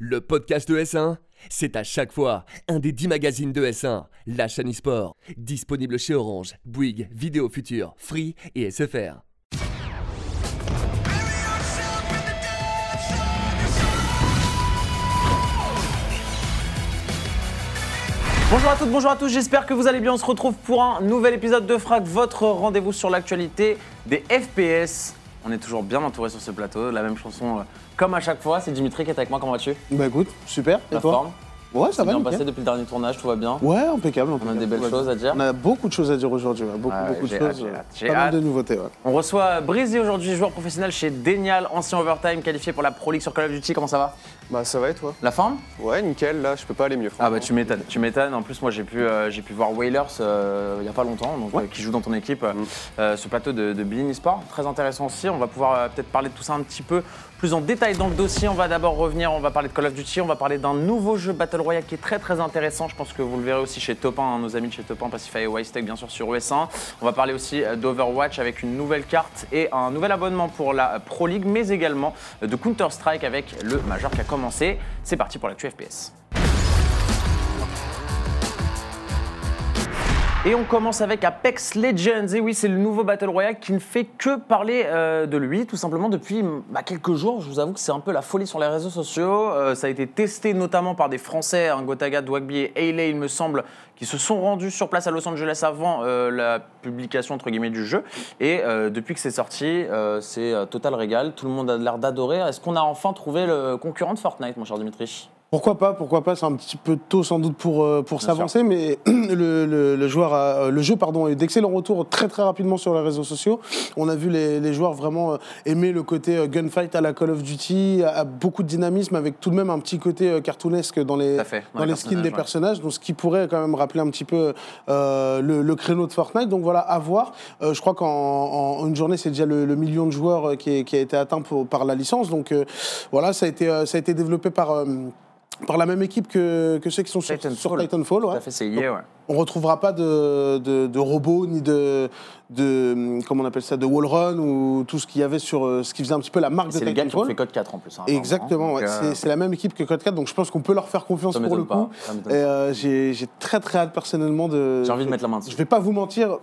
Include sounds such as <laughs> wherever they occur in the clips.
le podcast de S1, c'est à chaque fois un des 10 magazines de S1, la chaîne e-sport, disponible chez Orange, Bouygues, Vidéo Future, Free et SFR. Bonjour à toutes, bonjour à tous, j'espère que vous allez bien. On se retrouve pour un nouvel épisode de Frac, votre rendez-vous sur l'actualité des FPS. On est toujours bien entouré sur ce plateau, la même chanson euh, comme à chaque fois. C'est Dimitri qui est avec moi, comment vas-tu? Bah écoute, super. Et La toi? forme? Ouais, ça va. bien nickel. passé depuis le dernier tournage, tout va bien? Ouais, impeccable. On a impeccable. des belles Tout va choses bien. à dire On a beaucoup de choses à dire aujourd'hui. ouais. Beaucoup, Ouais, beaucoup de j'ai hâte, choses. j'ai euh, hâte, j'ai Pas mal hâte. de nouveautés. Ouais. On reçoit Breezy aujourd'hui, joueur professionnel chez Denial, ancien overtime, qualifié pour la Pro League sur Call of Duty. Comment ça va? Bah ça va et toi? La forme? Ouais nickel, là je peux pas aller mieux. Ah bah tu m'étonnes, tu m'étonnes. En plus moi j'ai pu, euh, j'ai pu voir Whalers euh, il y a pas longtemps, donc, Ouais. euh, qui joue dans ton équipe Mm. ce plateau de, de Sport. Très intéressant aussi. On va pouvoir peut-être parler de tout ça un petit peu plus en détail dans le dossier. On va d'abord revenir, on va parler de Call of Duty, on va parler d'un nouveau jeu Battle Royale qui est très très intéressant. Je pense que vous le verrez aussi chez Top 1, hein, nos amis de chez Top 1, Pacify et Wistek bien sûr sur US1. On va parler aussi d'Overwatch avec une nouvelle carte et un nouvel abonnement pour la Pro League, mais également de Counter-Strike avec le Major qui a commencé. C'est parti pour l'actu FPS. Et on commence avec Apex Legends. Et oui, c'est le nouveau Battle Royale qui ne fait que parler euh, de lui, tout simplement depuis bah, quelques jours. Je vous avoue que c'est un peu la folie sur les réseaux sociaux. Euh, ça a été testé notamment par des Français, un Gotaga, Dwagby et Hayley, il me semble, qui se sont rendus sur place à Los Angeles avant euh, la publication entre guillemets du jeu. Et depuis que c'est sorti, c'est total régal. Tout le monde a l'air d'adorer. Est-ce qu'on a enfin trouvé le concurrent de Fortnite, mon cher Dimitri? Pourquoi pas Pourquoi pas C'est un petit peu tôt sans doute pour, euh, pour s'avancer, mais <clears throat> le, le- le joueur a- euh, le jeu pardon, a eu d'excellents retours très très rapidement sur les réseaux sociaux. On a vu les, les joueurs vraiment euh, aimer le côté gunfight à la Call of Duty, a beaucoup de dynamisme avec tout de même un petit côté cartoonesque dans les, à fait. dans les skins des personnages, ouais. personnages, donc ce qui pourrait quand même rappeler un petit peu euh, le, le créneau de Fortnite. Donc voilà, à voir. Euh, je crois qu'en en- en une journée, c'est déjà le, million de joueurs qui, est- qui a été atteint pour- par la licence. Donc euh, voilà, ça a été, ça a été développé par, euh, par la même équipe que, que ceux qui sont sur Titanfall. sur Titanfall. Tout à fait, c'est ouais. On retrouvera pas de, de, de robots ni de, de comment on appelle ça de wall run ou tout ce qu'il y avait sur euh, ce qui faisait un petit peu la marque de C'est les gars qui ont Titanfall. fait Code 4 en plus. hein. Exactement, ouais. Euh, c'est la même équipe que Code 4, donc je pense qu'on peut leur faire confiance pour le coup. Et euh, j'ai j'ai très très hâte personnellement de. J'ai envie de mettre la main dessus. Je vais pas vous mentir,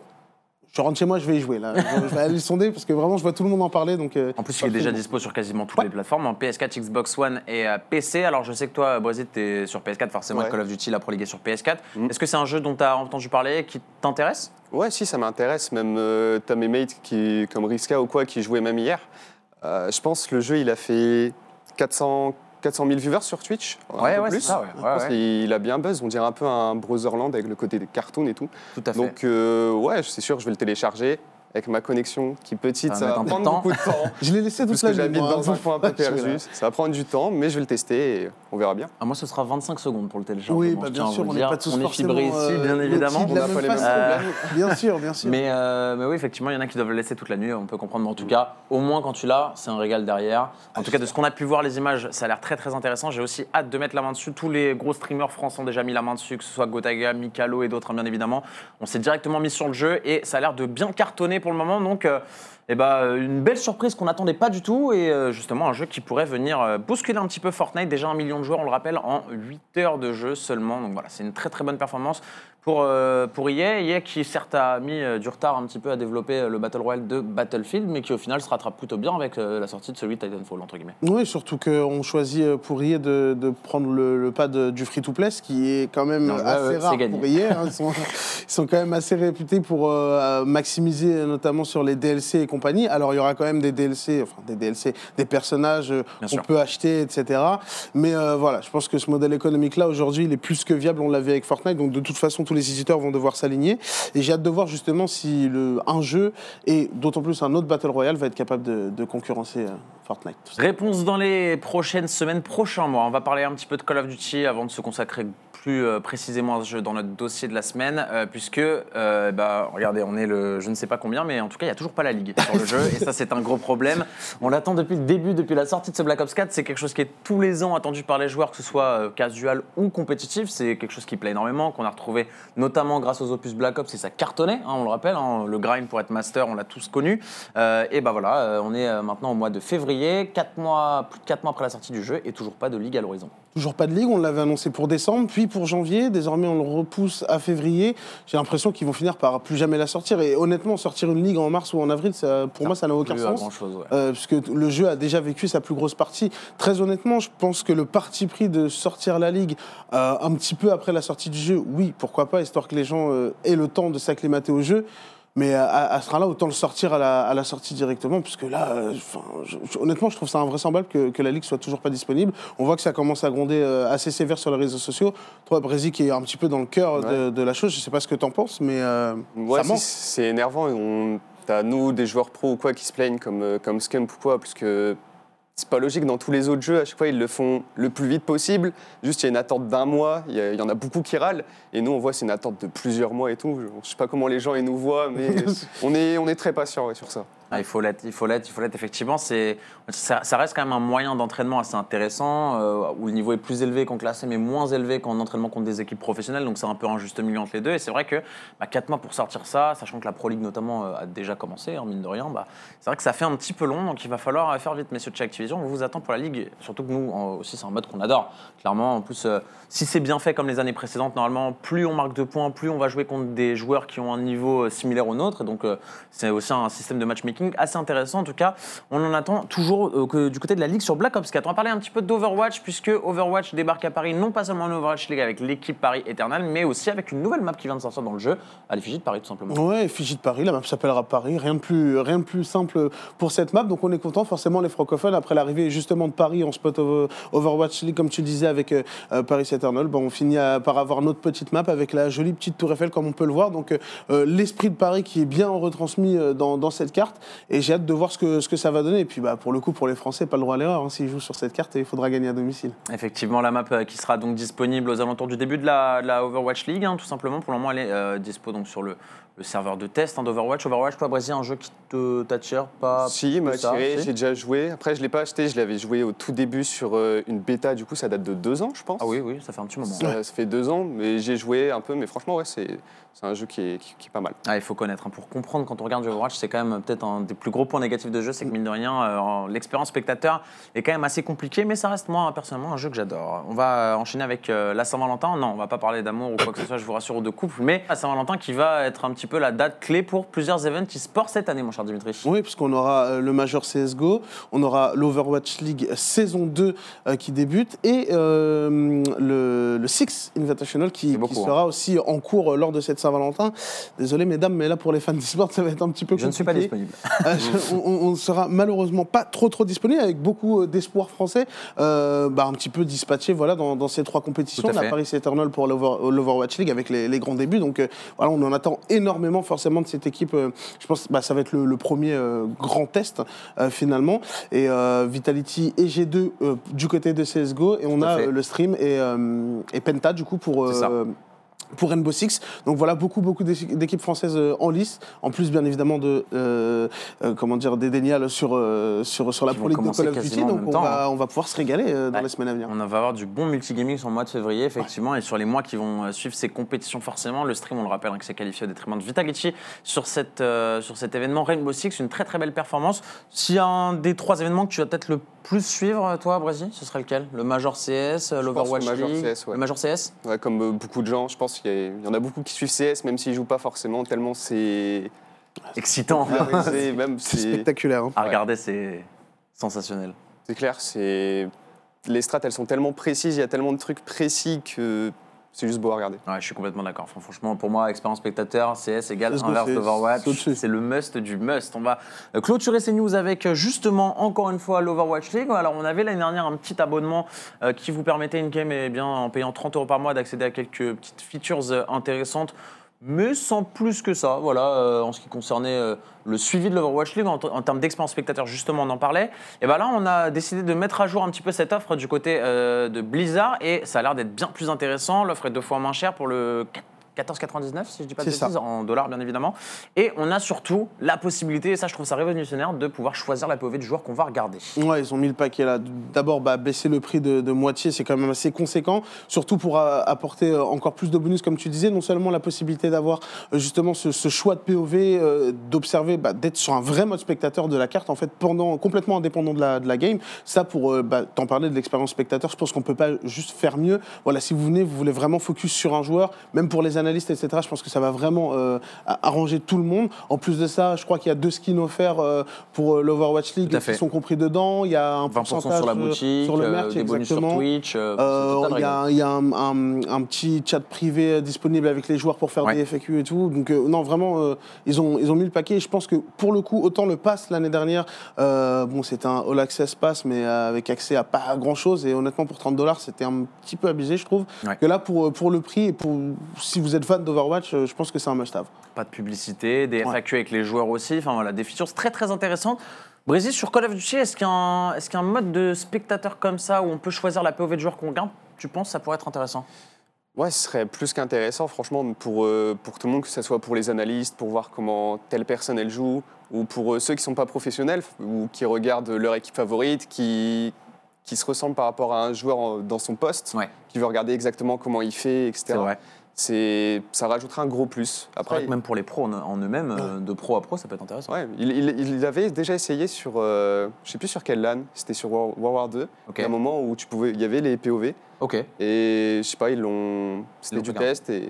je rentre chez moi, je vais y jouer là. je, vais aller le sonder parce que vraiment je vois tout le monde en parler. Donc, euh, En plus, il est déjà dispo sur quasiment toutes les plateformes, en PS4, Xbox One et euh, PC. Alors, je sais que toi, Boisit, tu es sur PS4, forcément, Ouais. Call of Duty, la Pro League est sur PS4. Mm. Est-ce que c'est un jeu dont tu as entendu parler, qui t'intéresse? Ouais si ça m'intéresse, même euh, t'as mes mates qui, comme Riska ou quoi qui jouaient même hier. Euh, je pense que le jeu il a fait 400, 400 000 viewers sur Twitch. Ouais, ouais, c'est plus. ça, ouais. Je Ouais, pense ouais. qu'il a bien buzz, on dirait un peu un Brotherland avec le côté des cartoons et tout. Tout à fait. Donc euh, ouais, c'est sûr, je vais le télécharger. Avec ma connexion qui est petite, Ça va ça, va un peu de prendre temps. beaucoup de temps. <laughs> je l'ai laissé toute parce la que nuit. j'habite dans un coin un peu <laughs> perdu. Ça va prendre du temps, mais je vais le tester et on verra bien. Ah, moi, ce sera 25 secondes pour le téléchargement. Oui, bah, bien sûr, on n'est pas tous On est forcément, fibrés ici, euh, bien évidemment. de On la n'a même pas les mêmes façon. problèmes. Bien sûr, bien sûr. Mais, euh, mais oui, effectivement, il y en a qui doivent le laisser toute la nuit, on peut comprendre. Mais en tout cas, au moins quand tu l'as, c'est un régal derrière. En tout cas, de ce qu'on a pu voir, les images, ça a l'air très très intéressant. J'ai aussi hâte de mettre la main dessus. Tous les gros streamers français ont déjà mis la main dessus, que ce soit Gotaga, Mikalo et d'autres, hein, bien évidemment. On s'est directement mis sur le jeu et ça a l'air de bien cartonner pour le moment. Donc, euh, eh ben, une belle surprise qu'on n'attendait pas du tout et euh, justement un jeu qui pourrait venir euh, bousculer un petit peu Fortnite. Déjà un million de joueurs, on le rappelle, en 8 heures de jeu seulement. Donc voilà, c'est une très très bonne performance pour, euh, pour EA. EA qui certes a mis euh, du retard un petit peu à développer euh, le Battle Royale de Battlefield, mais qui au final se rattrape plutôt bien avec euh, la sortie de celui de Titanfall, entre guillemets. Oui, surtout qu'on choisit pour EA de, de prendre le, le pas de- du free-to-play, ce qui est quand même Non, assez rare pour EA. hein. Ils, sont, ils sont quand même assez réputés pour maximiser, notamment sur les DLC et compagnie. Alors, il y aura quand même des DLC, enfin des DLC, des personnages qu'on peut acheter, etc. Mais voilà, je pense que ce modèle économique-là, aujourd'hui, il est plus que viable. On l'a vu avec Fortnite. Donc, de toute façon, tous les éditeurs vont devoir s'aligner. Et j'ai hâte de voir justement si un jeu, et d'autant plus un autre Battle Royale, va être capable de, de concurrencer euh, Fortnite. Réponse dans les prochaines semaines, prochains mois. On va parler un petit peu de Call of Duty avant de se consacrer plus euh, précisément à ce jeu dans notre dossier de la semaine, euh, puisque, euh, bah, regardez, on est le je ne sais pas combien, mais en tout cas, il n'y a toujours pas la ligue sur le jeu, et ça, c'est un gros problème. On l'attend depuis le début, depuis la sortie de ce Black Ops 4. C'est quelque chose qui est tous les ans attendu par les joueurs, que ce soit casual ou compétitif. C'est quelque chose qui plaît énormément, qu'on a retrouvé notamment grâce aux opus Black Ops, et ça cartonnait, hein, on le rappelle. hein, le grind pour être master, on l'a tous connu. Et bah voilà, on est maintenant au mois de février, quatre mois, plus de 4 mois après la sortie du jeu, et toujours pas de ligue à l'horizon. Toujours pas de ligue, on l'avait annoncé pour décembre, puis pour janvier. Désormais, on le repousse à février. J'ai l'impression qu'ils vont finir par plus jamais la sortir. Et honnêtement, sortir une ligue en mars ou en avril, ça, pour moi, ça n'a aucun sens. chose, ouais. Euh, puisque le jeu a déjà vécu sa plus grosse partie. Très honnêtement, je pense que le parti pris de sortir la ligue euh, un petit peu après la sortie du jeu, oui, pourquoi pas, histoire que les gens euh, aient le temps de s'acclimater au jeu. Mais à, à ce moment-là, autant le sortir à la, à la sortie directement, puisque là, euh, enfin, je- je- honnêtement, je trouve ça invraisemblable que, que la ligue soit toujours pas disponible. On voit que ça commence à gronder euh, assez sévère sur les réseaux sociaux. Toi, Brésil, qui est un petit peu dans le cœur de, de la chose, je sais pas ce que tu en penses, mais euh, Ouais, ça c'est- manque. c'est énervant. On... T'as nous, des joueurs pro ou quoi, qui se plaignent comme, euh, comme Scump ou quoi, parce que c'est pas logique. Dans tous les autres jeux, à chaque fois, ils le font le plus vite possible. Juste, il y a une attente d'un mois. Il y, a- il y en a beaucoup qui râlent. Et nous, on voit, c'est une attente de plusieurs mois et tout. Je sais pas comment les gens ils nous voient, mais <laughs> on est, on est très patient ouais, sur ça. Ah, il faut l'être, il faut l'être, il faut l'être. Effectivement, ça, reste quand même un moyen d'entraînement assez intéressant, euh, où le niveau est plus élevé qu'en classé, mais moins élevé qu'en entraînement contre des équipes professionnelles. Donc c'est un peu un juste milieu entre les deux. Et c'est vrai que bah, 4 mois pour sortir ça, sachant que la Pro League notamment euh, a déjà commencé, hein, mine de rien, bah, c'est vrai que ça fait un petit peu long. Donc il va falloir euh, faire vite, messieurs de chez Activision. On vous attend pour la Ligue. Surtout que nous en- aussi, c'est un mode qu'on adore. Clairement, en plus, si c'est bien fait comme les années précédentes, normalement, plus on marque de points, plus on va jouer contre des joueurs qui ont un niveau similaire au nôtre. Et donc, c'est aussi un système de matchmaking assez intéressant. En tout cas, on en attend toujours euh, que du côté de la Ligue sur Black Ops 4. On va parler un petit peu d'Overwatch, puisque Overwatch débarque à Paris, non pas seulement en Overwatch League avec l'équipe Paris Eternal, mais aussi avec une nouvelle map qui vient de sortir dans le jeu, à l'effigie de Paris, tout simplement. Ouais, effigie de Paris, la map s'appellera Paris, rien de, plus, rien plus simple pour cette map, donc on est content, forcément les francophones, après l'arrivée justement de Paris en spot over- Overwatch League, comme tu disais avec euh, euh, Paris Eternal, bon, on finit par avoir notre petite map avec la jolie petite tour Eiffel comme on peut le voir, donc l'esprit de Paris qui est bien retransmis dans cette carte, et j'ai hâte de voir ce que, ça va donner, et puis bah, pour le coup pour les Français, pas le droit à l'erreur, hein, s'ils jouent sur cette carte, il faudra gagner à domicile. Effectivement, la map euh, qui sera donc disponible aux alentours du début de la, Overwatch League, hein, tout simplement. Pour le moment, elle est euh, dispo sur le, le serveur de test hein, d'Overwatch. Overwatch, toi, Brésil, un jeu qui te t'attire pas si, m'a attiré, si j'ai déjà joué. Après, je l'ai pas acheté, je l'avais joué au tout début sur euh, une bêta. Du coup, ça date de deux ans, je pense. Ah oui, oui, ça fait un petit moment. Ça, ça fait deux ans, mais j'ai joué un peu. Mais franchement, ouais, c'est c'est un jeu qui est, qui- qui est pas mal. Ah, il faut connaître. hein. Pour comprendre, quand on regarde du Overwatch, c'est quand même peut-être un des plus gros points négatifs de jeu, c'est que mine de rien, euh, l'expérience spectateur est quand même assez compliquée, mais ça reste moi personnellement un jeu que j'adore. On va euh, enchaîner avec euh, la Saint-Valentin. Non, on va pas parler d'amour ou quoi que ce soit, je vous rassure, ou de couple, mais la Saint-Valentin qui va être un petit peu la date clé pour plusieurs events e-sport cette année, mon cher Dimitri. Oui, puisqu'on aura euh, le Major CSGO, on aura l'Overwatch League saison 2 euh, qui débute et euh, le, le Six Invitational qui, C'est beaucoup, qui hein. sera aussi en cours lors de cette Saint-Valentin. Désolé mesdames, mais là pour les fans d'e-sport, <laughs> ça va être un petit peu Je ne suis pas compliqué. disponible. Je- on, on sera malheureusement pas trop trop disponible avec beaucoup d'espoir français, bah, un petit peu dispatché voilà dans, dans ces trois compétitions. La fait. Paris Eternal pour l'Over- l'Overwatch League avec les, les grands débuts. Donc voilà, on en attend énormément forcément de cette équipe. euh, je pense que bah, ça va être le, le premier euh, grand test euh, finalement. Et Vitality et G2 euh, du côté de CSGO et on Tout a le stream et, et Penta du coup pour pour Rainbow Six. Donc voilà, beaucoup, beaucoup d'équi- d'équipes françaises euh, en lice. En plus, bien évidemment, de, euh, euh, comment dire, des dénials sur, euh, sur, sur la Pro League de Call of Duty. Donc on temps, va, on va pouvoir se régaler dans Ouais. les semaines à venir. On va avoir du bon multigaming sur le mois de février, effectivement, et sur les mois qui vont suivre ces compétitions, forcément. Le stream, on le rappelle, hein, que c'est qualifié au détriment de Vitality sur, cette, euh, sur cet événement Rainbow Six. Une très très belle performance. S'il y a un des trois événements que tu vas peut-être le plus suivre, toi, Brésil, ce serait lequel? Le Major CS, l'Overwatch le Major League CS, ouais. Le Major CS Ouais, comme beaucoup de gens, je pense qu'il y, a- il y en a beaucoup qui suivent CS, même s'ils jouent pas forcément, tellement c'est Excitant. <laughs> même C'est spectaculaire. hein. À regarder, c'est sensationnel. c'est clair, c'est les strats, elles sont tellement précises, il y a tellement de trucs précis que c'est juste beau à regarder. Ouais, je suis complètement d'accord. Enfin, franchement, pour moi, expérience spectateur, CS égale inverse c'est- d'Overwatch. c'est le must du must. On va euh, clôturer ces news avec euh, justement, encore une fois, l'Overwatch League. Alors, on avait l'année dernière un petit abonnement euh, qui vous permettait, in-game, eh bien, en payant 30 euros par mois, d'accéder à quelques petites features intéressantes. Mais sans plus que ça. Voilà, euh, en ce qui concernait euh, le suivi de l'Overwatch League, en, termes d'expérience spectateur, justement, on en parlait. Et ben là, on a décidé de mettre à jour un petit peu cette offre du côté euh, de Blizzard, et ça a l'air d'être bien plus intéressant. L'offre est deux fois moins chère pour le 14,99 si je dis pas de bêtises, en dollars bien évidemment. Et on a surtout la possibilité, et ça je trouve ça révolutionnaire, de pouvoir choisir la POV du joueur qu'on va regarder. Ouais, ils ont mis le paquet là. D'abord, bah, baisser le prix de, de moitié, c'est quand même assez conséquent, surtout pour euh, apporter euh, encore plus de bonus, comme tu disais, non seulement la possibilité d'avoir euh, justement ce, ce choix de POV, euh, d'observer, bah, d'être sur un vrai mode spectateur de la carte, en fait, pendant, complètement indépendant de la, de la game. Ça, pour euh, bah, t'en parler de l'expérience spectateur, je pense qu'on peut pas juste faire mieux. Voilà, si vous venez, vous voulez vraiment focus sur un joueur, même pour les analystes, etc., je pense que ça va vraiment euh, arranger tout le monde. En plus de ça, je crois qu'il y a deux skins offerts euh, pour euh, l'Overwatch League qui sont compris dedans. Il y a un 20% pourcentage sur la euh, boutique, sur le merch, des bonus sur. Twitch. c'est Il y a, il y a un, un- un petit chat privé disponible avec les joueurs pour faire Ouais. des FAQ et tout. Donc non, vraiment, ils, ont, ils ont mis le paquet. Et je pense que pour le coup, autant le pass l'année dernière, bon, c'était un All Access Pass, mais avec accès à pas grand chose. Et honnêtement, pour 30 dollars, c'était un petit peu abusé, je trouve. Ouais. Que là, pour, pour le prix et pour si vous êtes fan d'Overwatch, euh, je pense que c'est un must-have. Pas de publicité, des Ouais. FAQ avec les joueurs aussi. Enfin voilà, des features très très intéressantes. Brésil sur Call of Duty, est-ce qu'il y, est-ce qu'il y a un mode de spectateur comme ça où on peut choisir la POV de joueur qu'on regarde? Tu penses que ça pourrait être intéressant? Ouais, ce serait plus qu'intéressant, franchement, pour, euh, pour tout le monde, que ce soit pour les analystes, pour voir comment telle personne elle joue, ou pour euh, ceux qui ne sont pas professionnels, ou qui regardent leur équipe favorite, qui, qui se ressemblent par rapport à un joueur en- dans son poste, Ouais. qui veut regarder exactement comment il fait, etc. C'est vrai. C'est, ça rajoutera un gros plus. C'est vrai Après, que même pour les pros en, en eux-mêmes, euh, de pro à pro, ça peut être intéressant. ouais, il, il- il avait déjà essayé sur, euh, je sais plus sur quelle LAN, c'était sur War, War War 2, Ok. il y a un moment où tu pouvais, il y avait les POV, Ok. et je sais pas, ils l'ont, c'était du regardé. test et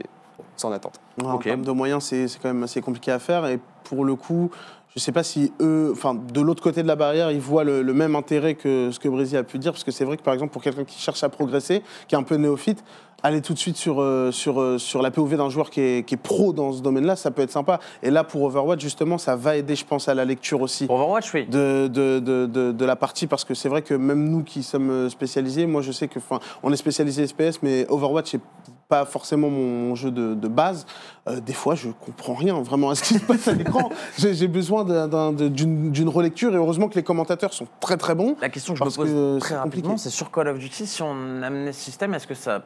c'est en attente. Ouais. En termes de moyens, c'est c'est quand même assez compliqué à faire. Et pour le coup, je ne sais pas si eux, enfin, de l'autre côté de la barrière, ils voient le, le même intérêt que ce que Brésil a pu dire. Parce que c'est vrai que, par exemple, pour quelqu'un qui cherche à progresser, qui est un peu néophyte, aller tout de suite sur, euh, sur, euh, sur la POV d'un joueur qui est, qui est pro dans ce domaine-là, ça peut être sympa. Et là, pour Overwatch, justement, ça va aider, je pense, à la lecture aussi Overwatch, oui. de, de, de, de, de la partie parce que c'est vrai que même nous qui sommes spécialisés, moi je sais que enfin on est spécialisé SPS mais Overwatch c'est pas forcément mon, jeu de, de base. Euh, des fois je comprends rien vraiment à ce qui se passe à l'écran. <laughs> J'ai besoin d'une d'une relecture et heureusement que les commentateurs sont très très bons. La question que je me pose que très c'est rapidement, c'est sur Call of Duty, si on amenait ce système, est-ce que ça.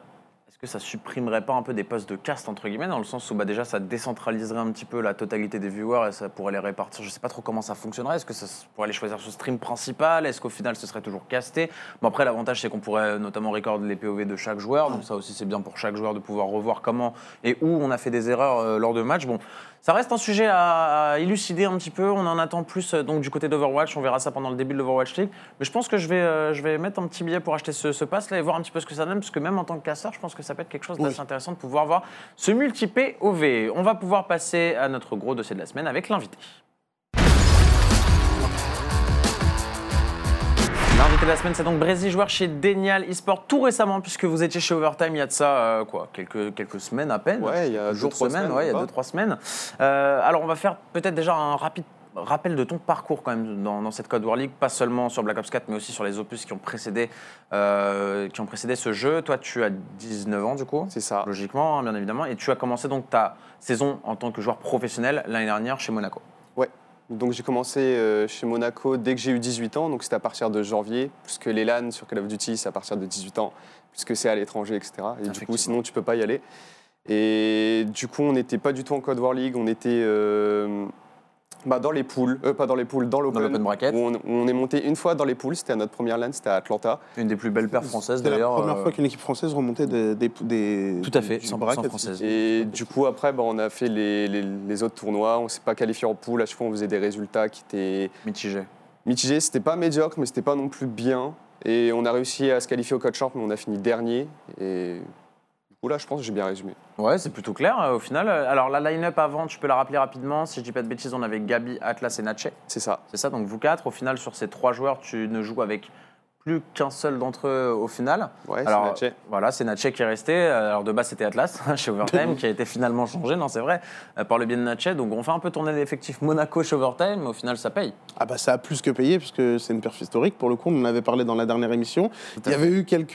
Que ça supprimerait pas un peu des postes de cast entre guillemets dans le sens où bah déjà ça décentraliserait un petit peu la totalité des viewers et ça pourrait les répartir. Je sais pas trop comment ça fonctionnerait. Est-ce que ça pourrait les choisir sur stream principal? Est-ce qu'au final ce serait toujours casté? Bon après l'avantage c'est qu'on pourrait notamment recorder les POV de chaque joueur. Donc ça aussi c'est bien pour chaque joueur de pouvoir revoir comment et où on a fait des erreurs euh, lors de matchs. Bon ça reste un sujet à, à élucider un petit peu. On en attend plus euh, donc du côté d'Overwatch. On verra ça pendant le début de l'Overwatch League. Mais je pense que je vais, euh, je vais mettre un petit billet pour acheter ce, ce pass là et voir un petit peu ce que ça donne. Parce que même en tant que casseur, je pense que ça peut être quelque chose d'assez intéressant de pouvoir voir ce multi-POV. On va pouvoir passer à notre gros dossier de la semaine avec l'invité. L'invité de la semaine, c'est donc Brésil, joueur chez Denial eSport tout récemment, puisque vous étiez chez Overtime il y a de ça, euh, quoi, quelques, quelques semaines à peine. Ouais, il y a deux, jours, trois semaines, semaines, ouais, il y a deux, trois semaines. Euh, alors, on va faire peut-être déjà un rapide rappel de ton parcours quand même dans, dans cette Code War League, pas seulement sur Black Ops 4, mais aussi sur les opus qui ont précédé, euh, qui ont précédé ce jeu. Toi, tu as 19 ans du coup C'est ça. logiquement, hein, bien évidemment, et tu as commencé donc ta saison en tant que joueur professionnel l'année dernière chez Monaco. Donc j'ai commencé euh, chez Monaco dès que j'ai eu 18 ans, donc c'était à partir de janvier, puisque les LAN sur Call of Duty c'est à partir de 18 ans, puisque c'est à l'étranger, etc. Et du coup sinon tu peux pas y aller. Et du coup on n'était pas du tout en Code War League, on était euh, bah, dans les poules, euh, pas dans les poules, dans Dans l'Open. l'Open Bracket, où on, où on est monté une fois dans les poules, c'était à notre première LAN, c'était à Atlanta. une des plus belles paires françaises C'était la d'ailleurs. première euh, fois qu'une équipe française remontait des, des, des Tout à fait, du 100% bracket. française. Et du coup après bah, on a fait les, les- les autres tournois, on s'est pas qualifié en poule, à chaque fois on faisait des résultats qui étaient mitigé. mitigé. C'était pas médiocre, mais c'était pas non plus bien. Et on a réussi à se qualifier au Code Champ, mais on a fini dernier. Et là, je pense que j'ai bien résumé. Ouais, c'est plutôt clair euh, au final. Alors la line-up avant, tu peux la rappeler rapidement. Si je dis pas de bêtises, on avait Gabi, Atlas et Natchez. C'est ça. C'est ça, donc vous quatre. Au final, sur ces trois joueurs, tu ne joues avec plus qu'un seul d'entre eux au final. Ouais, c'est Alors, Natchez. Voilà, c'est Natchez qui est resté. Alors de base, c'était Atlas <laughs> chez Overtime <laughs> qui a été finalement changé, non, c'est vrai, euh, par le biais de Natchez. Donc on fait un peu tourner l'effectif Monaco chez Overtime, mais au final, ça paye. Ah bah ça a plus que payé puisque c'est une perf historique pour le coup, on en avait parlé dans la dernière émission. Il y avait eu quelques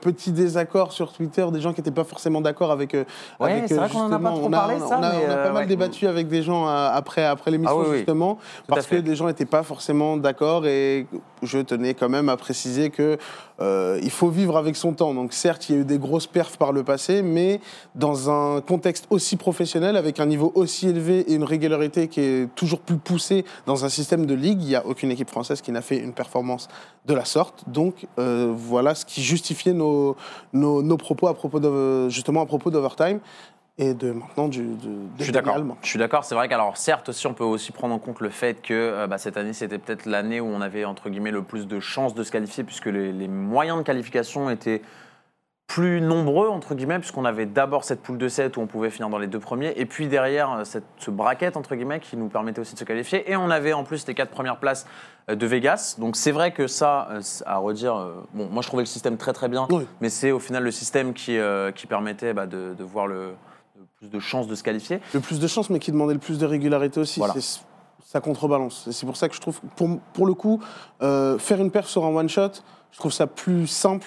petits désaccords sur Twitter, des gens qui n'étaient pas forcément d'accord avec, euh, Ouais, avec c'est vrai qu'on en a pas trop on a, parlé, on a- ça, on a- mais, on a euh, pas mal ouais. débattu avec des gens après, après l'émission Ah oui, justement, parce que des gens n'étaient pas forcément d'accord et je tenais quand même à préciser que euh, il faut vivre avec son temps. Donc certes, il y a eu des grosses perfs par le passé, mais dans un contexte aussi professionnel, avec un niveau aussi élevé et une régularité qui est toujours plus poussée dans un système de ligue, il n'y a aucune équipe française qui n'a fait une performance de la sorte. Donc euh, voilà ce qui justifiait nos, nos, propos à propos justement à propos d'Overtime et de maintenant du, de Je suis d'accord. Allemand. Je suis d'accord. C'est vrai qu'alors certes aussi on peut aussi prendre en compte le fait que euh, bah, cette année c'était peut-être l'année où on avait entre guillemets le plus de chances de se qualifier puisque les, les moyens de qualification étaient plus nombreux entre guillemets puisqu'on avait d'abord cette poule de 7 où on pouvait finir dans les deux premiers et puis derrière euh, cette, ce bracket entre guillemets qui nous permettait aussi de se qualifier et on avait en plus les quatre premières places euh, de Vegas donc c'est vrai que ça à redire bon moi je trouvais le système très très bien Oui. mais c'est au final le système qui, euh, qui permettait bah, de, de voir le plus de chances de se qualifier le plus de chance, mais qui demandait le plus de régularité aussi. Voilà. Ça contrebalance. Et C'est pour ça que je trouve, pour, pour le coup, euh, faire une perf sur un one shot, je trouve ça plus simple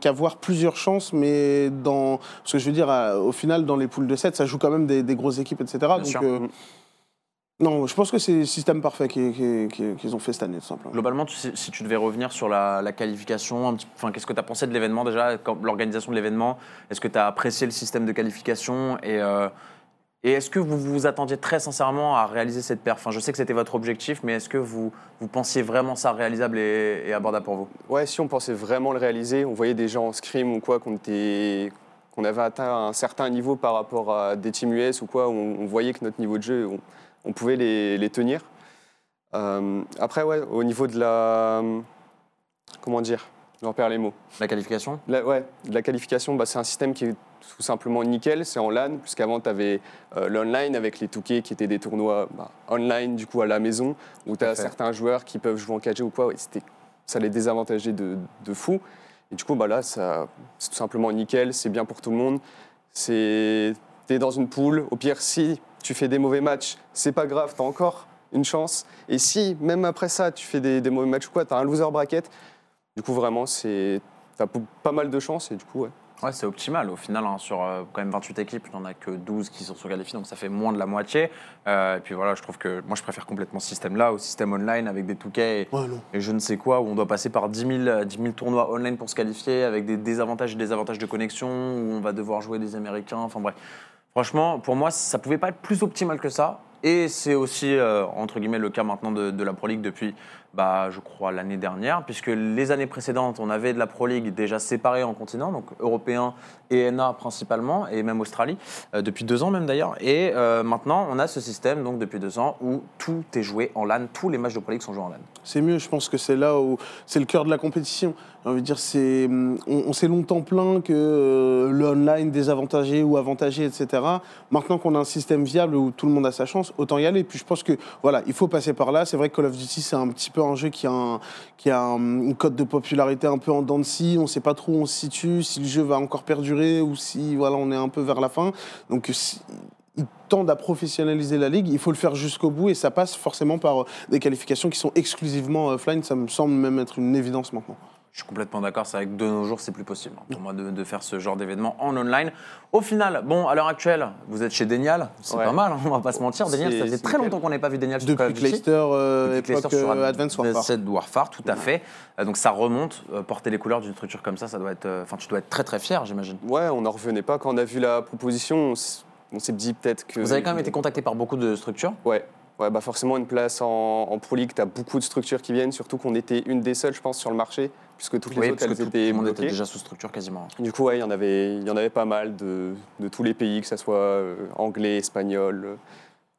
qu'avoir plusieurs chances, mais dans. Parce que je veux dire, au final, dans les poules de 7, ça joue quand même des, des grosses équipes, etc. Donc, sûr. euh, non, je pense que c'est le système parfait qu'ils ont fait cette année, tout simplement. Globalement, tu sais- si tu devais revenir sur la, la qualification, un petit- enfin, qu'est-ce que tu as pensé de l'événement déjà, l'organisation de l'événement? Est-ce que tu as apprécié le système de qualification? Et, euh, et est-ce que vous vous attendiez très sincèrement à réaliser cette perf? Enfin, Je sais que c'était votre objectif, mais est-ce que vous, vous pensiez vraiment ça réalisable et, et abordable pour vous? Ouais, si on pensait vraiment le réaliser, on voyait des gens en scrim ou quoi qu'on était qu'on avait atteint un certain niveau par rapport à des teams US ou quoi, on, on voyait que notre niveau de jeu, on, on pouvait les, les tenir. Euh, après, ouais, au niveau de la... Comment dire J'en perds les mots. La qualification? La, ouais, de la qualification, bah, c'est un système qui est tout simplement nickel. C'est en LAN, puisqu'avant, tu avais l'online avec les Touquets qui étaient des tournois bah, online, du coup, à la maison, où tu as fait. certains joueurs qui peuvent jouer en 4G ou quoi. Ouais, c'était- ça les désavantageait de, de fou. Et du coup, bah, là, c'est tout simplement nickel. C'est bien pour tout le monde. Tu es dans une poule. Au pire, si tu fais des mauvais matchs, c'est pas grave, tu as encore une chance. Et si, même après ça, tu fais des, des mauvais matchs ou quoi, tu as un loser bracket, du coup, vraiment, c'est. T'as pas mal de chance et du coup, ouais. Ouais, c'est optimal. Au final, hein, sur euh, quand même 28 équipes, il n'y en a que 12 qui sont qualifiées, donc ça fait moins de la moitié. Euh, et puis voilà, je trouve que moi, je préfère complètement ce système-là au système online avec des touquets et, Ouais, et je ne sais quoi, où on doit passer par 10 000, euh, 10 000 tournois online pour se qualifier, avec des désavantages et des avantages de connexion, où on va devoir jouer des Américains. Enfin bref. Franchement, pour moi, ça pouvait pas être plus optimal que ça. Et c'est aussi, euh, entre guillemets, le cas maintenant de, la Pro League depuis, bah, je crois, l'année dernière, puisque les années précédentes, on avait de la Pro League déjà séparée en continents, donc européen et NA principalement, et même Australie, euh, depuis deux ans même d'ailleurs. Et euh, maintenant, on a ce système, donc depuis deux ans, où tout est joué en LAN, tous les matchs de Pro League sont joués en LAN. C'est mieux, je pense que c'est là où c'est le cœur de la compétition. J'ai envie dire, c'est, on, on s'est longtemps plaint que le online désavantagé ou avantagé, etc. Maintenant qu'on a un système viable où tout le monde a sa chance, autant y aller. Puis je pense que voilà, il faut passer par là. C'est vrai que Call of Duty, c'est un petit peu un jeu qui a, un, qui une cote de popularité un peu en dents de scie. On ne sait pas trop où on se situe, si le jeu va encore perdurer ou si voilà, on est un peu vers la fin. Donc si- ils tendent à professionnaliser la ligue, il faut le faire jusqu'au bout et ça passe forcément par euh, des qualifications qui sont exclusivement offline. Ça me semble même être une évidence maintenant. Je suis complètement d'accord, c'est vrai que de nos jours, c'est plus possible hein, pour moi de, de faire ce genre d'événement en online. Au final, bon, à l'heure actuelle, vous êtes chez Denial, c'est Ouais. pas mal, hein, on va pas se mentir. Denial, ça faisait très longtemps qu'on n'avait pas vu Denial sur Depuis. Leicester, euh, Depuis époque sur euh, Advance Warfare. 7 Warfare, tout à fait. Euh, donc ça remonte, euh, porter les couleurs d'une structure comme ça, ça doit être, euh, enfin, tu dois être très très fier, j'imagine. Ouais, on n'en revenait pas. Quand on a vu la proposition, on s'est dit peut-être que. Vous avez quand même été contacté par beaucoup de structures? Ouais. Ouais, bah forcément, une place en, en Pro League, tu as beaucoup de structures qui viennent, surtout qu'on était une des seules, je pense, sur le marché, puisque toutes les Oui, autres, parce que elles tout, tout étaient le monde bloquées. était déjà sous structure quasiment. Du coup, ouais, il y en avait, il y en avait pas mal de, de tous les pays, que ce soit euh, anglais, espagnol, euh,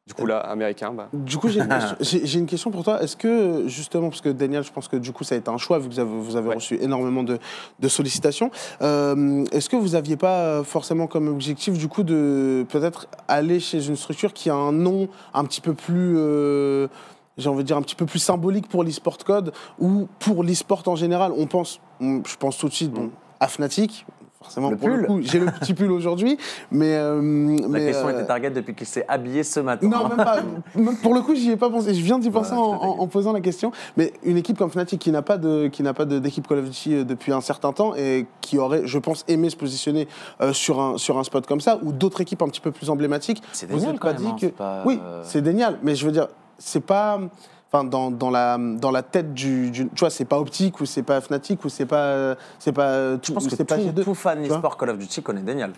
du coup là, américain. Bah. Du coup, j'ai une, <laughs> question- j'ai- j'ai une question pour toi. Est-ce que, justement, parce que Daniel, je pense que du coup, ça a été un choix, vu que vous avez, vous avez Ouais. reçu énormément de, de sollicitations, euh, est-ce que vous n'aviez pas forcément comme objectif, du coup, de peut-être aller chez une structure qui a un nom un petit peu plus. J'ai envie de dire, un petit peu plus symbolique pour l'e-sport code ou pour l'e-sport en général On pense, on- je pense tout de suite bon, à Fnatic. Forcément, Le pour le coup, j'ai le <laughs> petit pull aujourd'hui, mais. euh, La mais, question euh, était target depuis qu'il s'est habillé ce matin. non, même pas. <laughs> Même pour le coup, j'y ai pas pensé. Je viens d'y penser Ouais, en, en- posant la question. Mais une équipe comme Fnatic qui n'a pas de qui n'a pas d'équipe Call of Duty euh, depuis un certain temps et qui aurait, je pense, aimé se positionner euh, sur un sur un spot comme ça ou d'autres équipes un petit peu plus emblématiques. C'est êtes quand pas même, dit hein, que pas, oui, euh, c'est génial. Mais je veux dire, c'est pas. Enfin, dans, dans, la, dans la tête du, du- Tu vois, c'est pas Optique ou c'est pas Fnatic ou c'est pas. C'est pas. euh, Je tout- pense que c'est pas tout, G2. tout fan e-sport Call of Duty connaît Daniel.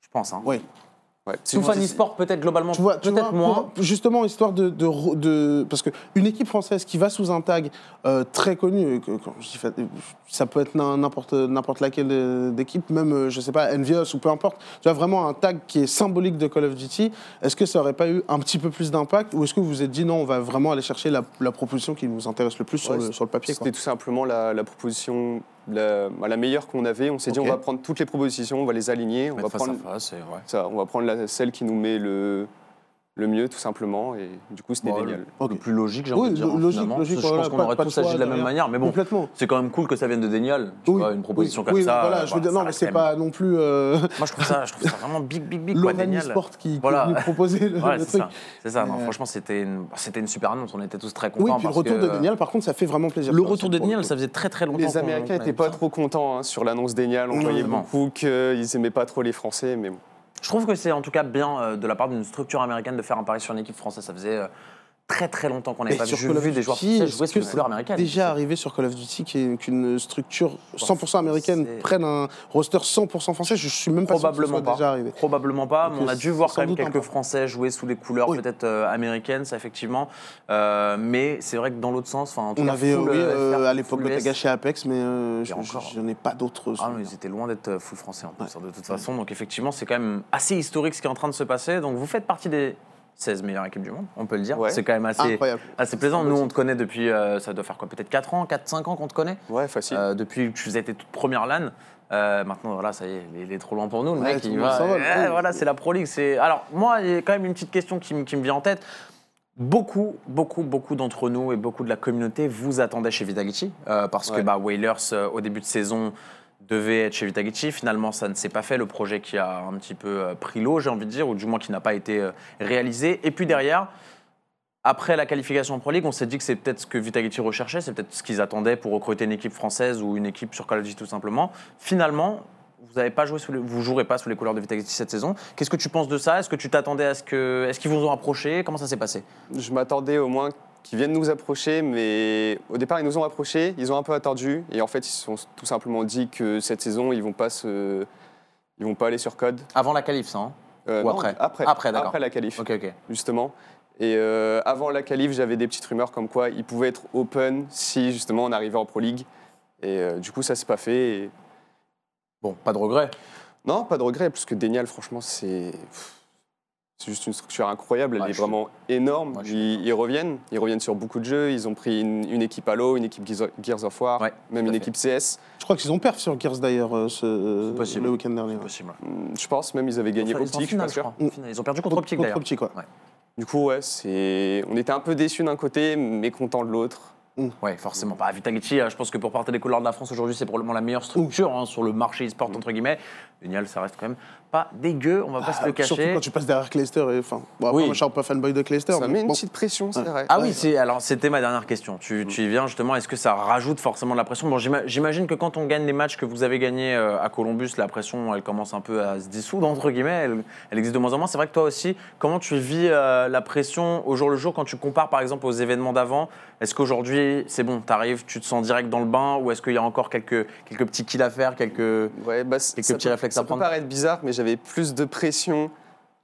Je pense. Hein. Ouais. Ouais. Tout fan e-sport peut-être globalement, peut-être moins. pour- justement, histoire de, de, re- de- Parce qu'une équipe française qui va sous un tag euh, très connu, que- quand je ça peut être n'im- n'importe n'importe laquelle euh, d'équipe, même, euh, je sais pas, Envious ou peu importe, tu vois, vraiment un tag qui est symbolique de Call of Duty, est-ce que ça aurait pas eu un petit peu plus d'impact ou est-ce que vous vous êtes dit non, on va vraiment aller chercher la, la proposition qui nous intéresse le plus sur, le, sur le papier. C'était tout simplement la, la proposition la, bah, la meilleure qu'on avait. On s'est dit, on va prendre toutes les propositions, on va les aligner, on va face prendre, à face, et ouais. ça, on va prendre la- celle qui nous met le, le mieux, tout simplement. Et du coup, c'était Bon, génial. le, plus logique, j'ai Oui, envie de dire. hein, logique, finalement. logique, Je voilà, pense qu'on aurait tous agi de la même manière. Mais bon, c'est quand même cool que ça vienne de Daniel. Tu Oui, vois, une proposition oui, comme oui, ça. Voilà, euh, je veux dire, ça non, mais c'est pas non plus euh, <laughs> Moi, je trouve ça, je trouve ça vraiment big, big, big. Daniel. Sport qui, Voilà. venu proposer le, Ouais, le c'est truc. ça. C'est ça. Non, Euh, franchement, c'était une, c'était une super annonce. On était tous très contents. Oui, puis le retour que, de euh, Daniel, par contre, ça fait vraiment plaisir. Le retour c'est de coup. ça faisait très très longtemps. Les Américains n'étaient pas trop contents hein, sur l'annonce d'Enial. On voyait vraiment. beaucoup qu'ils aimaient pas trop les Français, mais bon. Je trouve que c'est en tout cas bien euh, de la part d'une structure américaine de faire un pari sur une équipe française. Ça faisait euh, très très longtemps qu'on n'avait pas sur vu, Call of vu des joueurs français jouer sous couleurs américaines. Déjà arrivé sur Call of Duty qu'une structure 100% américaine c'est- prenne un roster 100% français, je suis même pas sûr que ce Probablement soit pas. déjà arrivé. Probablement pas, mais on a dû voir quand même quelques. Français jouer sous les couleurs Oui. peut-être euh, américaines, ça effectivement. Euh, mais c'est vrai que dans l'autre sens, enfin, en tout On cas, avait, full, euh, FR, à l'époque full de US. Tagashi Apex, mais je n'ai pas d'autres. Ah non, ils étaient loin d'être full français en plus, hein, de toute façon. Donc effectivement, c'est quand même assez historique ce qui est en train de se passer. Donc vous faites partie des 16 meilleures équipes du monde, on peut le dire. Ouais. C'est quand même assez, Incroyable. assez plaisant. Nous, on te connaît depuis, euh, ça doit faire quoi, peut-être 4 ans, 4-5 ans qu'on te connaît Ouais, facile. Euh, depuis que tu faisais tes toutes premières LAN. Euh, maintenant, voilà, ça y est, il est trop loin pour nous. Le Ouais, mec, il va. Eh, voilà, c'est la Pro League. c'est- Alors, moi, il y a quand même une petite question qui, me- qui me vient en tête. Beaucoup, beaucoup, beaucoup d'entre nous et beaucoup de la communauté vous attendaient chez Vitality parce que bah, Whalers, au début de saison, devait être chez Vitality. Finalement, ça ne s'est pas fait. Le projet qui a un petit peu euh, pris l'eau, j'ai envie de dire, ou du moins qui n'a pas été euh, réalisé. Et puis derrière, après la qualification en Pro League, on s'est dit que c'est peut-être ce que Vitality recherchait, c'est peut-être ce qu'ils attendaient pour recruter une équipe française ou une équipe sur Call of Duty tout simplement. Finalement, vous avez pas joué sous les- jouerez pas sous les couleurs de Vitality cette saison. Qu'est-ce que tu penses de ça? Est-ce que tu t'attendais à ce que, est-ce qu'ils vous ont approché? Comment ça s'est passé? Je m'attendais au moins qu'ils viennent nous approcher, mais au départ, ils nous ont approchés, ils ont un peu attendu, et en fait, ils se sont tout simplement dit que cette saison, ils vont pas se... Ils vont pas aller sur code. Avant la qualif, ça hein Euh, Ou non, après Après, Après, d'accord. Après la qualif, Ok, ok. justement. Et euh, avant la qualif, j'avais des petites rumeurs comme quoi ils pouvaient être open si justement on arrivait en Pro League. Et euh, du coup, ça s'est pas fait. et- Bon, pas de regret. Non, pas de regret, parce que Denial, franchement, c'est. C'est juste une structure incroyable, elle Ouais, est suis- vraiment énorme. Ouais, suis ils, ils reviennent, ils reviennent sur beaucoup de jeux. Ils ont pris une, une équipe Halo, une équipe Gears of War, Ouais, même une fait. équipe CS. Je crois qu'ils ont perf sur Gears d'ailleurs euh, ce- possible. le week-end dernier. Possible. Hum, Je pense même ils avaient gagné Optic, je suis pas sûr. Ils ont perdu contre Optic d'ailleurs. Optic, ouais. Du coup, ouais, c'est. On était un peu déçus d'un côté, mais contents de l'autre. Oui, forcément. Bah, Vitality, euh, je pense que pour porter les couleurs de la France aujourd'hui, c'est probablement la meilleure structure hein, sur le marché e-sport, entre guillemets. Génial, ça reste quand même pas dégueu, on va pas se le Ah, Surtout cacher. quand tu passes derrière Clayster. Et, enfin, bon, après, Oui. moi, je suis un peu fanboy de Clayster. Ça mais met une petite pression, c'est Ouais. vrai. Ah oui, c'est alors c'était ma dernière question. Tu, tu y viens justement. Est-ce que ça rajoute forcément de la pression? Bon, j'ima- j'imagine que quand on gagne les matchs que vous avez gagnés euh, à Columbus, la pression, elle commence un peu à se dissoudre entre guillemets. Elle, elle existe de moins en moins. C'est vrai que toi aussi, comment tu vis euh, la pression au jour le jour quand tu compares par exemple aux événements d'avant? Est-ce qu'aujourd'hui c'est bon, t'arrives, tu te sens direct dans le bain, ou est-ce qu'il y a encore quelques quelques petits kills à faire, quelques Ouais, bah, Quelques ça petits peut- réflexes ça à peut prendre? paraître bizarre, mais j'avais plus de pression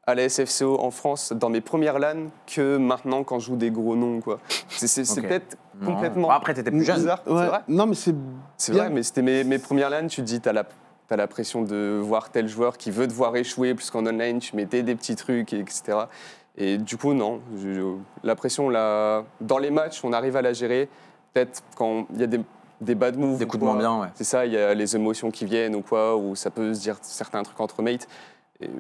à la SFCO en France dans mes premières LAN que maintenant quand je joue des gros noms. quoi. C'est c'est- c'est Ok. peut-être Non. complètement Bon, après, t'étais plus jeune. bizarre, Ouais. c'est vrai. Non, mais c'est C'est bien. vrai, mais c'était mes, mes premières LAN, tu te dis, t'as la, as la pression de voir tel joueur qui veut te voir échouer, plus qu'en online, tu mettais des petits trucs, et etc. Et du coup, non. Je- je- la pression, là, dans les matchs, on arrive à la gérer. Peut-être quand il y a des, des bad moves. Des ou coups de moins bien, ouais. C'est ça, il y a les émotions qui viennent ou quoi, ou ça peut se dire certains trucs entre mates. Et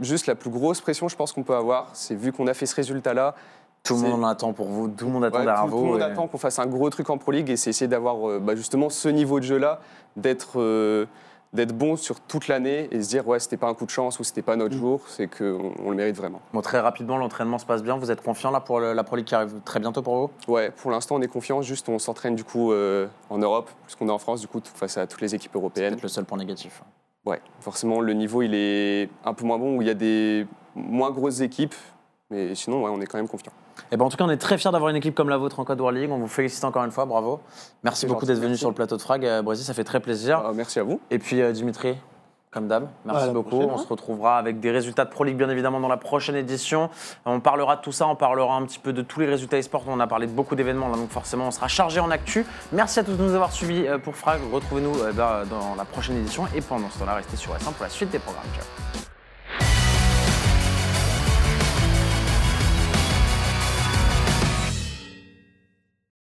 juste la plus grosse pression, je pense qu'on peut avoir, c'est vu qu'on a fait ce résultat-là, Tout le monde en attend pour vous, tout le monde attend Ouais, derrière tout, tout vous. le monde et- attend qu'on fasse un gros truc en Pro League et c'est essayer d'avoir euh, bah, justement ce niveau de jeu-là, d'être euh, d'être bon sur toute l'année et se dire ouais c'était pas un coup de chance ou c'était pas Mm. notre jour, c'est qu'on on le mérite vraiment. Bon, très rapidement, l'entraînement se passe bien. Vous êtes confiant là pour le- la Pro League qui arrive très bientôt pour vous? Ouais, pour l'instant on est confiant, juste on s'entraîne du coup euh, en Europe, puisqu'on est en France du coup face à toutes les équipes européennes. Peut-être le seul point négatif. Ouais, forcément le niveau il est un peu moins bon où il y a des moins grosses équipes, mais sinon ouais, on est quand même confiant. Et ben, en tout cas, on est très fiers d'avoir une équipe comme la vôtre en Code World League. On vous félicite encore une fois, bravo. Merci beaucoup d'être venu sur le plateau de Frag, euh, Brésil, ça fait très plaisir. Ah, merci à vous. Et puis euh, Dimitri, comme d'hab, merci beaucoup. on hein. se retrouvera avec des résultats de Pro League bien évidemment dans la prochaine édition. On parlera de tout ça, on parlera un petit peu de tous les résultats e-sport. On a parlé de beaucoup d'événements là, donc forcément on sera chargé en actu. Merci à tous de nous avoir suivis euh, pour Frag. Retrouvez-nous dans dans la prochaine édition et pendant ce temps-là, restez sur S1 pour la suite des programmes. Ciao.